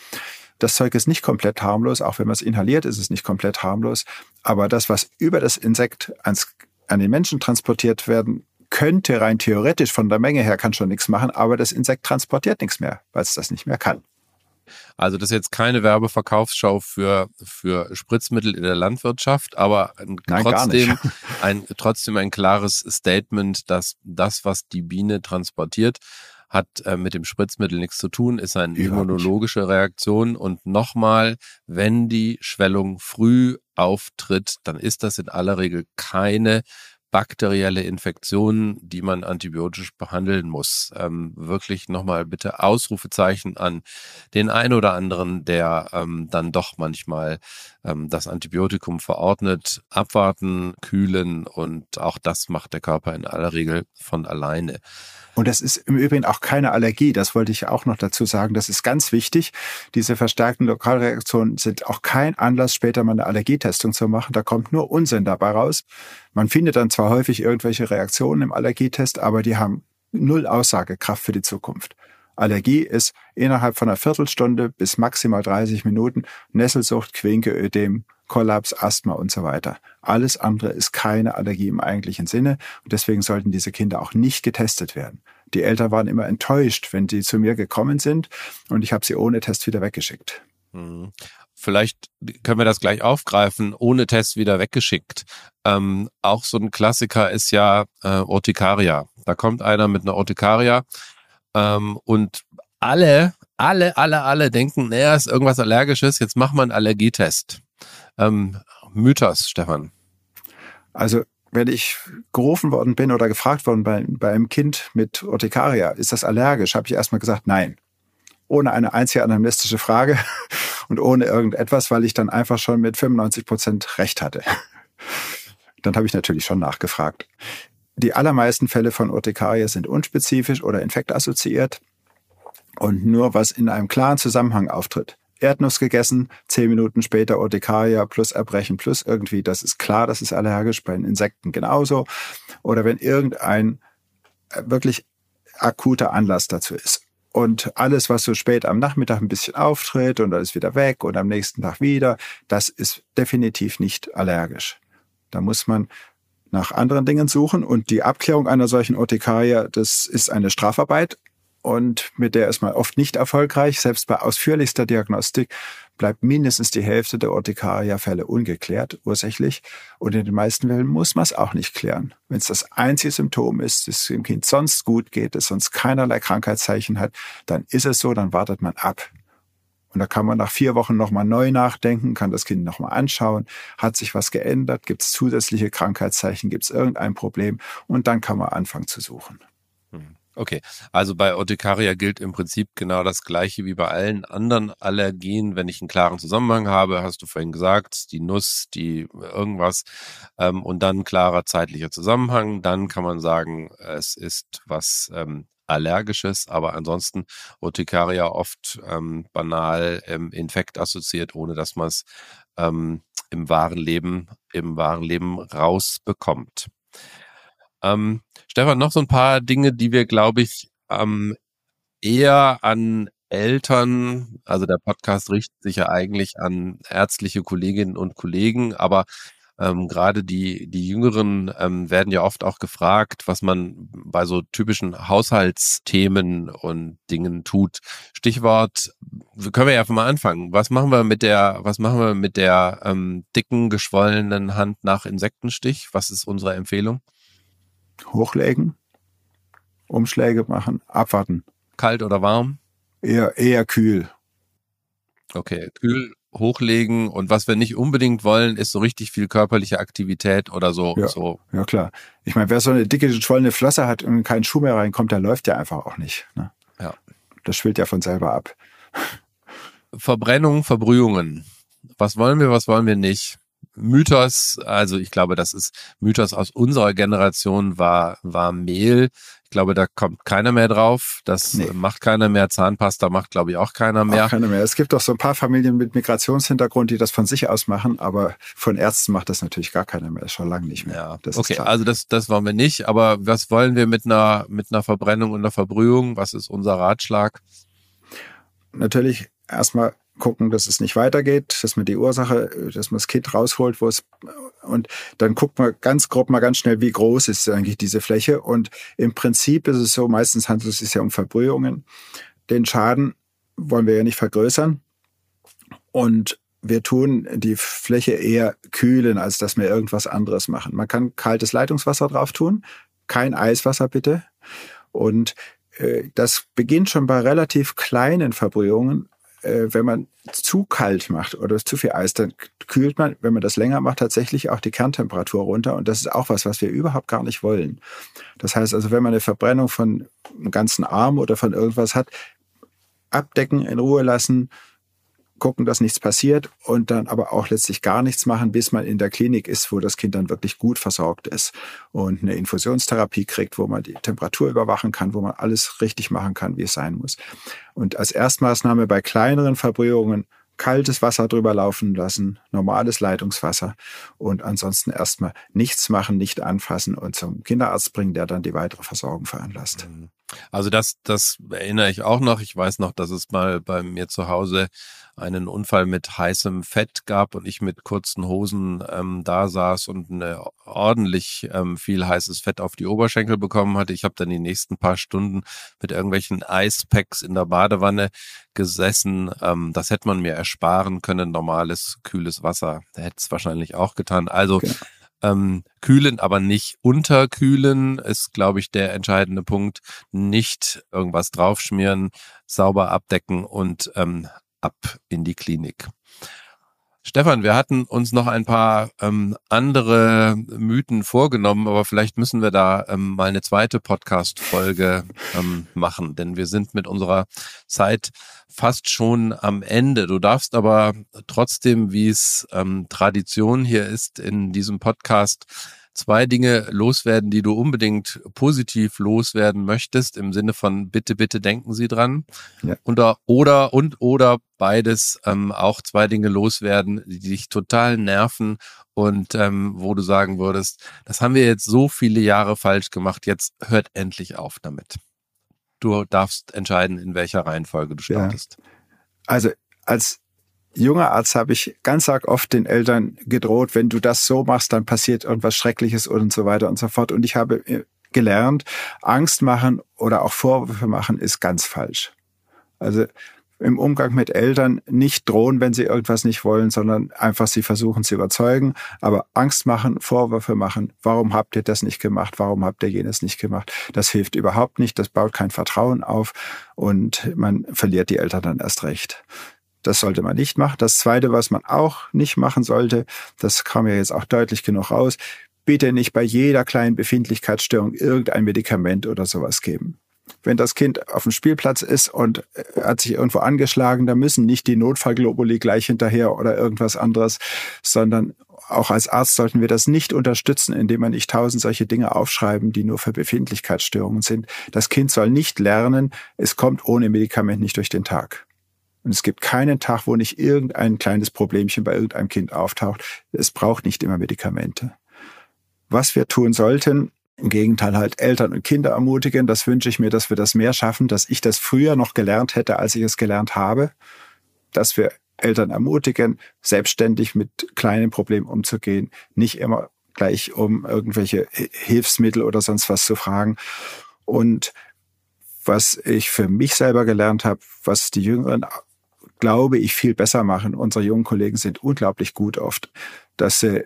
Das Zeug ist nicht komplett harmlos, auch wenn man es inhaliert, ist es nicht komplett harmlos. Aber das, was über das Insekt ans, an den Menschen transportiert werden könnte, rein theoretisch von der Menge her, kann schon nichts machen, aber das Insekt transportiert nichts mehr, weil es das nicht mehr kann. Also das ist jetzt keine Werbeverkaufsschau für, für Spritzmittel in der Landwirtschaft, aber ein, Nein, trotzdem, ein, trotzdem ein klares Statement, dass das, was die Biene transportiert, hat äh, mit dem Spritzmittel nichts zu tun, ist eine immunologische Reaktion. Und nochmal, wenn die Schwellung früh auftritt, dann ist das in aller Regel keine bakterielle Infektionen, die man antibiotisch behandeln muss. Ähm, wirklich nochmal bitte Ausrufezeichen an den einen oder anderen, der ähm, dann doch manchmal ähm, das Antibiotikum verordnet. Abwarten, kühlen und auch das macht der Körper in aller Regel von alleine. Und das ist im Übrigen auch keine Allergie. Das wollte ich auch noch dazu sagen. Das ist ganz wichtig. Diese verstärkten Lokalreaktionen sind auch kein Anlass, später mal eine Allergietestung zu machen. Da kommt nur Unsinn dabei raus. Man findet dann zwar häufig irgendwelche Reaktionen im Allergietest, aber die haben null Aussagekraft für die Zukunft. Allergie ist innerhalb von einer Viertelstunde bis maximal 30 Minuten Nesselsucht, Quinke, Ödem, Kollaps, Asthma und so weiter. Alles andere ist keine Allergie im eigentlichen Sinne und deswegen sollten diese Kinder auch nicht getestet werden. Die Eltern waren immer enttäuscht, wenn sie zu mir gekommen sind und ich habe sie ohne Test wieder weggeschickt. Vielleicht können wir das gleich aufgreifen, ohne Test wieder weggeschickt. Ähm, auch so ein Klassiker ist ja äh, Urtikaria. Da kommt einer mit einer Urtikaria ähm, und alle, alle, alle, alle denken, naja, ist irgendwas Allergisches, jetzt machen wir einen Allergietest. Ähm, Mythos, Stefan. Also wenn ich gerufen worden bin oder gefragt worden bei, bei einem Kind mit Urtikaria, ist das allergisch, habe ich erstmal gesagt, nein. Ohne eine einzige anamnestische Frage und ohne irgendetwas, weil ich dann einfach schon mit 95 Prozent Recht hatte. *laughs* Dann habe ich natürlich schon nachgefragt. Die allermeisten Fälle von Urtikaria sind unspezifisch oder infektassoziiert und nur was in einem klaren Zusammenhang auftritt. Erdnuss gegessen, zehn Minuten später Urtikaria plus Erbrechen plus irgendwie, das ist klar, das ist allergisch, bei den Insekten genauso. Oder wenn irgendein äh, wirklich akuter Anlass dazu ist. Und alles, was so spät am Nachmittag ein bisschen auftritt und dann ist wieder weg und am nächsten Tag wieder, das ist definitiv nicht allergisch. Da muss man nach anderen Dingen suchen und die Abklärung einer solchen Urtikaria, das ist eine Strafarbeit und mit der ist man oft nicht erfolgreich. Selbst bei ausführlichster Diagnostik bleibt mindestens die Hälfte der Urtikaria-Fälle ungeklärt, ursächlich. Und in den meisten Fällen muss man es auch nicht klären. Wenn es das einzige Symptom ist, dass es dem Kind sonst gut geht, es sonst keinerlei Krankheitszeichen hat, dann ist es so, dann wartet man ab. Und da kann man nach vier Wochen nochmal neu nachdenken, kann das Kind nochmal anschauen, hat sich was geändert, gibt es zusätzliche Krankheitszeichen, gibt es irgendein Problem und dann kann man anfangen zu suchen. Okay, also bei Urtikaria gilt im Prinzip genau das Gleiche wie bei allen anderen Allergien. Wenn ich einen klaren Zusammenhang habe, hast du vorhin gesagt, die Nuss, die irgendwas ähm, und dann klarer zeitlicher Zusammenhang, dann kann man sagen, es ist was ähm, Allergisches, aber ansonsten Urtikaria oft ähm, banal ähm, Infekt assoziiert, ohne dass man es ähm, im wahren Leben, im wahren Leben rausbekommt. Ähm, Stefan, noch so ein paar Dinge, die wir, glaube ich, ähm, eher an Eltern, also der Podcast richtet sich ja eigentlich an ärztliche Kolleginnen und Kollegen, aber ähm, gerade die, die Jüngeren ähm, werden ja oft auch gefragt, was man bei so typischen Haushaltsthemen und Dingen tut. Stichwort, können wir ja mal anfangen. Was machen wir mit der, was machen wir mit der ähm, dicken, geschwollenen Hand nach Insektenstich? Was ist unsere Empfehlung? Hochlegen, Umschläge machen, abwarten. Kalt oder warm? Eher, eher kühl. Okay, kühl hochlegen und was wir nicht unbedingt wollen, ist so richtig viel körperliche Aktivität oder so. Ja, so. ja klar. Ich meine, wer so eine dicke, geschwollene Flosse hat und keinen Schuh mehr reinkommt, der läuft ja einfach auch nicht. Ne? Ja. Das schwillt ja von selber ab. Verbrennung, Verbrühungen. Was wollen wir, was wollen wir nicht? Mythos, also ich glaube, das ist Mythos aus unserer Generation war, war Mehl. Ich glaube, da kommt keiner mehr drauf. Das nee. macht keiner mehr. Zahnpasta macht, glaube ich, auch keiner mehr. Auch keiner mehr. Es gibt doch so ein paar Familien mit Migrationshintergrund, die das von sich aus machen, aber von Ärzten macht das natürlich gar keiner mehr. Das ist schon lange nicht mehr. Ja. Das okay, also das, das wollen wir nicht. Aber was wollen wir mit einer, mit einer Verbrennung und einer Verbrühung? Was ist unser Ratschlag? Natürlich erstmal gucken, dass es nicht weitergeht, dass man die Ursache, dass man das Kind rausholt, wo es und dann guckt man ganz grob mal ganz schnell, wie groß ist eigentlich diese Fläche. Und im Prinzip ist es so, meistens handelt es sich ja um Verbrühungen. Den Schaden wollen wir ja nicht vergrößern. Und wir tun die Fläche eher kühlen, als dass wir irgendwas anderes machen. Man kann kaltes Leitungswasser drauf tun, kein Eiswasser bitte. Und äh, das beginnt schon bei relativ kleinen Verbrühungen äh, wenn man zu kalt macht oder zu viel Eis, dann kühlt man, wenn man das länger macht, tatsächlich auch die Kerntemperatur runter. Und das ist auch was, was wir überhaupt gar nicht wollen. Das heißt also, wenn man eine Verbrennung von einem ganzen Arm oder von irgendwas hat, abdecken, in Ruhe lassen, gucken, dass nichts passiert und dann aber auch letztlich gar nichts machen, bis man in der Klinik ist, wo das Kind dann wirklich gut versorgt ist und eine Infusionstherapie kriegt, wo man die Temperatur überwachen kann, wo man alles richtig machen kann, wie es sein muss. Und als Erstmaßnahme bei kleineren Verbrühungen kaltes Wasser drüber laufen lassen, normales Leitungswasser und ansonsten erstmal nichts machen, nicht anfassen und zum Kinderarzt bringen, der dann die weitere Versorgung veranlasst. Mhm. Also das, das erinnere ich auch noch. Ich weiß noch, dass es mal bei mir zu Hause einen Unfall mit heißem Fett gab und ich mit kurzen Hosen ähm, da saß und eine ordentlich ähm, viel heißes Fett auf die Oberschenkel bekommen hatte. Ich habe dann die nächsten paar Stunden mit irgendwelchen Eispacks in der Badewanne gesessen. Ähm, das hätte man mir ersparen können, normales, kühles Wasser. Hätte es wahrscheinlich auch getan. Also okay. Ähm, kühlen, aber nicht unterkühlen ist, glaube ich, der entscheidende Punkt. Nicht irgendwas draufschmieren, sauber abdecken und ähm, ab in die Klinik. Stefan, wir hatten uns noch ein paar ähm, andere Mythen vorgenommen, aber vielleicht müssen wir da ähm, mal eine zweite Podcast-Folge ähm, machen, denn wir sind mit unserer Zeit fast schon am Ende. Du darfst aber trotzdem, wie es ähm, Tradition hier ist in diesem Podcast, zwei Dinge loswerden, die du unbedingt positiv loswerden möchtest, im Sinne von bitte, bitte denken Sie dran. Ja. Oder, oder und oder beides ähm, auch zwei Dinge loswerden, die dich total nerven und ähm, wo du sagen würdest, das haben wir jetzt so viele Jahre falsch gemacht, jetzt hört endlich auf damit. Du darfst entscheiden, in welcher Reihenfolge du startest. Ja. Also als junger Arzt habe ich ganz arg oft den Eltern gedroht, wenn du das so machst, dann passiert irgendwas Schreckliches und so weiter und so fort. Und ich habe äh, gelernt, Angst machen oder auch Vorwürfe machen ist ganz falsch. Also im Umgang mit Eltern nicht drohen, wenn sie irgendwas nicht wollen, sondern einfach sie versuchen zu überzeugen. Aber Angst machen, Vorwürfe machen, warum habt ihr das nicht gemacht, warum habt ihr jenes nicht gemacht, das hilft überhaupt nicht, das baut kein Vertrauen auf und man verliert die Eltern dann erst recht. Das sollte man nicht machen. Das Zweite, was man auch nicht machen sollte, das kam ja jetzt auch deutlich genug raus, bitte nicht bei jeder kleinen Befindlichkeitsstörung irgendein Medikament oder sowas geben. Wenn das Kind auf dem Spielplatz ist und äh, hat sich irgendwo angeschlagen, da müssen nicht die Notfallglobuli gleich hinterher oder irgendwas anderes, sondern auch als Arzt sollten wir das nicht unterstützen, indem man nicht tausend solche Dinge aufschreiben, die nur für Befindlichkeitsstörungen sind. Das Kind soll nicht lernen, es kommt ohne Medikament nicht durch den Tag. Und es gibt keinen Tag, wo nicht irgendein kleines Problemchen bei irgendeinem Kind auftaucht. Es braucht nicht immer Medikamente. Was wir tun sollten, im Gegenteil halt Eltern und Kinder ermutigen. Das wünsche ich mir, dass wir das mehr schaffen, dass ich das früher noch gelernt hätte, als ich es gelernt habe. Dass wir Eltern ermutigen, selbstständig mit kleinen Problemen umzugehen, nicht immer gleich um irgendwelche Hilfsmittel oder sonst was zu fragen. Und was ich für mich selber gelernt habe, was die Jüngeren, glaube ich, viel besser machen. Unsere jungen Kollegen sind unglaublich gut oft, dass sie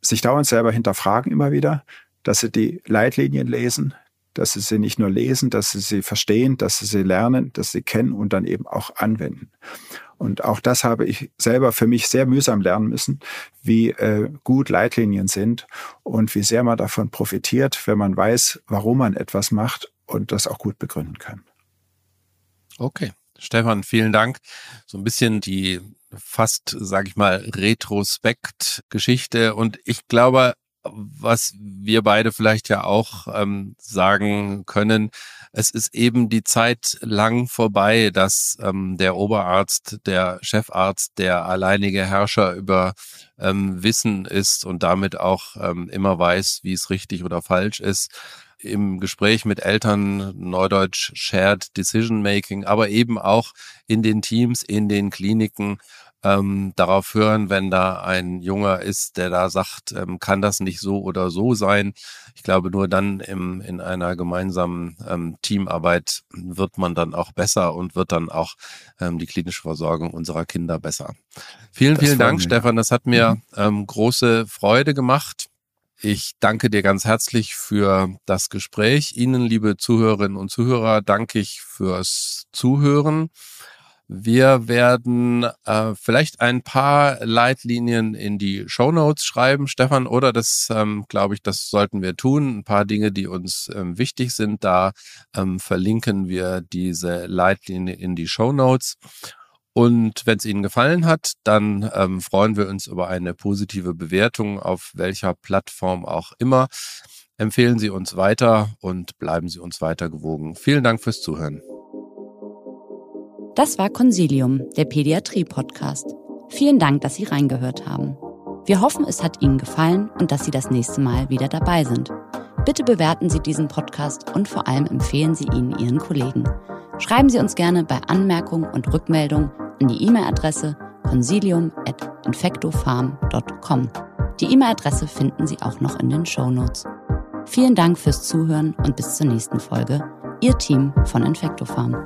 sich dauernd selber hinterfragen immer wieder, dass sie die Leitlinien lesen, dass sie sie nicht nur lesen, dass sie sie verstehen, dass sie sie lernen, dass sie kennen und dann eben auch anwenden. Und auch das habe ich selber für mich sehr mühsam lernen müssen, wie äh, gut Leitlinien sind und wie sehr man davon profitiert, wenn man weiß, warum man etwas macht und das auch gut begründen kann. Okay. Stefan, vielen Dank. So ein bisschen die fast, sage ich mal, Retrospekt-Geschichte. Und ich glaube, was wir beide vielleicht ja auch ähm, sagen können, es ist eben die Zeit lang vorbei, dass ähm, der Oberarzt, der Chefarzt, der alleinige Herrscher über ähm, Wissen ist und damit auch ähm, immer weiß, wie es richtig oder falsch ist. Im Gespräch mit Eltern, Neudeutsch Shared Decision Making, aber eben auch in den Teams, in den Kliniken ähm, darauf hören, wenn da ein Junger ist, der da sagt, ähm, kann das nicht so oder so sein. Ich glaube, nur dann im, in einer gemeinsamen ähm, Teamarbeit wird man dann auch besser und wird dann auch ähm, die klinische Versorgung unserer Kinder besser. Vielen, das vielen Dank, mir. Stefan. Das hat mir mhm. ähm, große Freude gemacht. Ich danke dir ganz herzlich für das Gespräch. Ihnen, liebe Zuhörerinnen und Zuhörer, danke ich fürs Zuhören. Wir werden äh, vielleicht ein paar Leitlinien in die Show Notes schreiben, Stefan, oder das ähm, glaube ich, das sollten wir tun. Ein paar Dinge, die uns ähm, wichtig sind, da ähm, verlinken wir diese Leitlinie in die Show Notes. Und wenn es Ihnen gefallen hat, dann ähm, freuen wir uns über eine positive Bewertung auf welcher Plattform auch immer. Empfehlen Sie uns weiter und bleiben Sie uns weiter gewogen. Vielen Dank fürs Zuhören. Das war Consilium, der Pädiatrie-Podcast. Vielen Dank, dass Sie reingehört haben. Wir hoffen, es hat Ihnen gefallen und dass Sie das nächste Mal wieder dabei sind. Bitte bewerten Sie diesen Podcast und vor allem empfehlen Sie ihn Ihren Kollegen. Schreiben Sie uns gerne bei Anmerkungen und Rückmeldungen an die E-Mail-Adresse consilium.infectofarm.com. Die E-Mail-Adresse finden Sie auch noch in den Show Notes. Vielen Dank fürs Zuhören und bis zur nächsten Folge. Ihr Team von Infectofarm.